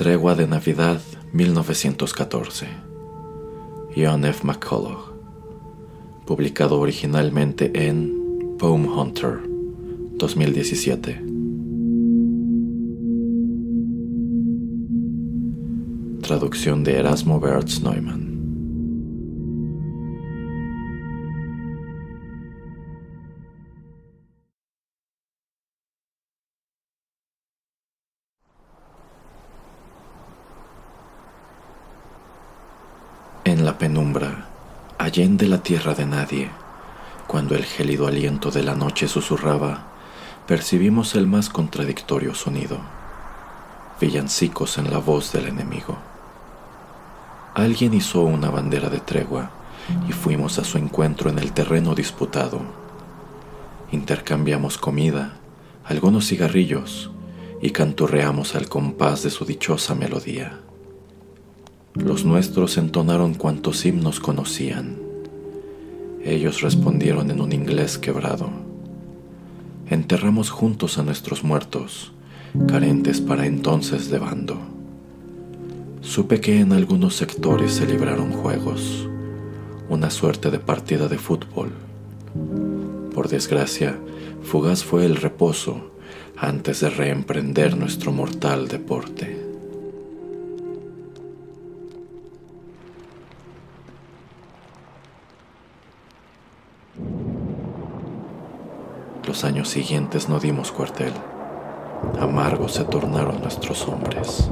Tregua de Navidad 1914. John F. McCullough. Publicado originalmente en Poem Hunter 2017. Traducción de Erasmo Bertz Neumann. La penumbra, allende la tierra de nadie, cuando el gélido aliento de la noche susurraba, percibimos el más contradictorio sonido, villancicos en la voz del enemigo. Alguien hizo una bandera de tregua y fuimos a su encuentro en el terreno disputado. Intercambiamos comida, algunos cigarrillos y canturreamos al compás de su dichosa melodía. Los nuestros entonaron cuantos himnos conocían. Ellos respondieron en un inglés quebrado. Enterramos juntos a nuestros muertos, carentes para entonces de bando. Supe que en algunos sectores se libraron juegos, una suerte de partida de fútbol. Por desgracia, fugaz fue el reposo antes de reemprender nuestro mortal deporte. Los años siguientes no dimos cuartel. Amargos se tornaron nuestros hombres.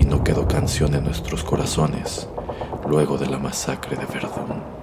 Y no quedó canción en nuestros corazones luego de la masacre de Verdún.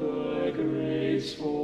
the graceful.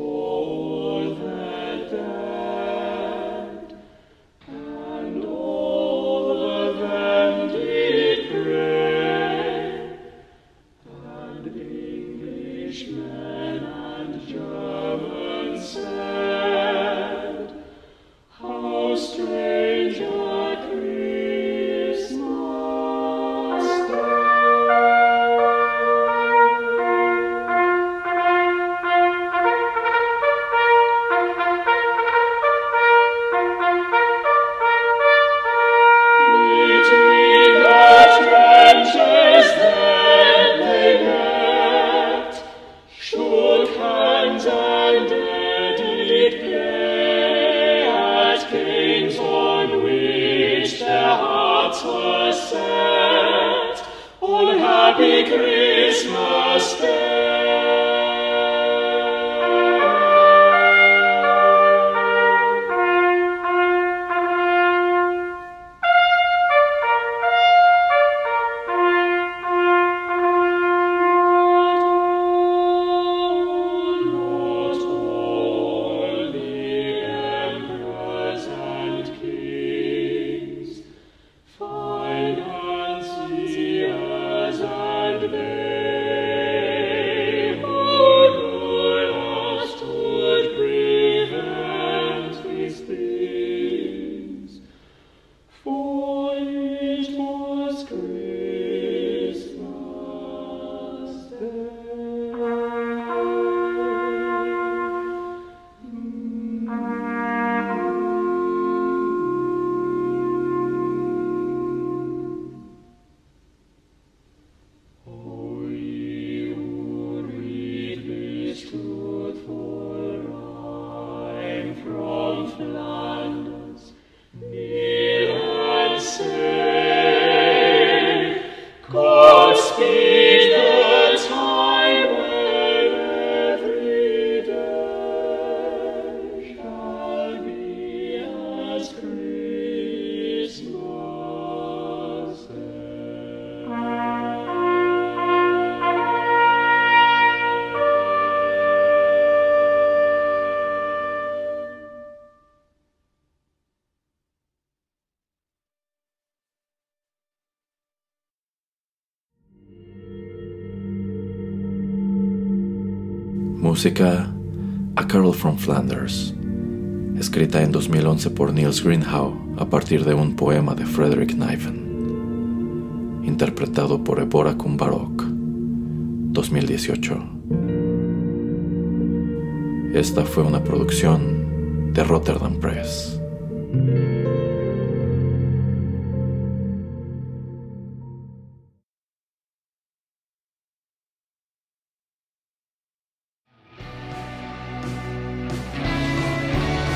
sister. Música A Carol from Flanders, escrita en 2011 por Niels Greenhow a partir de un poema de Frederick Niven, interpretado por Ebora Kumbarok, 2018. Esta fue una producción de Rotterdam Press.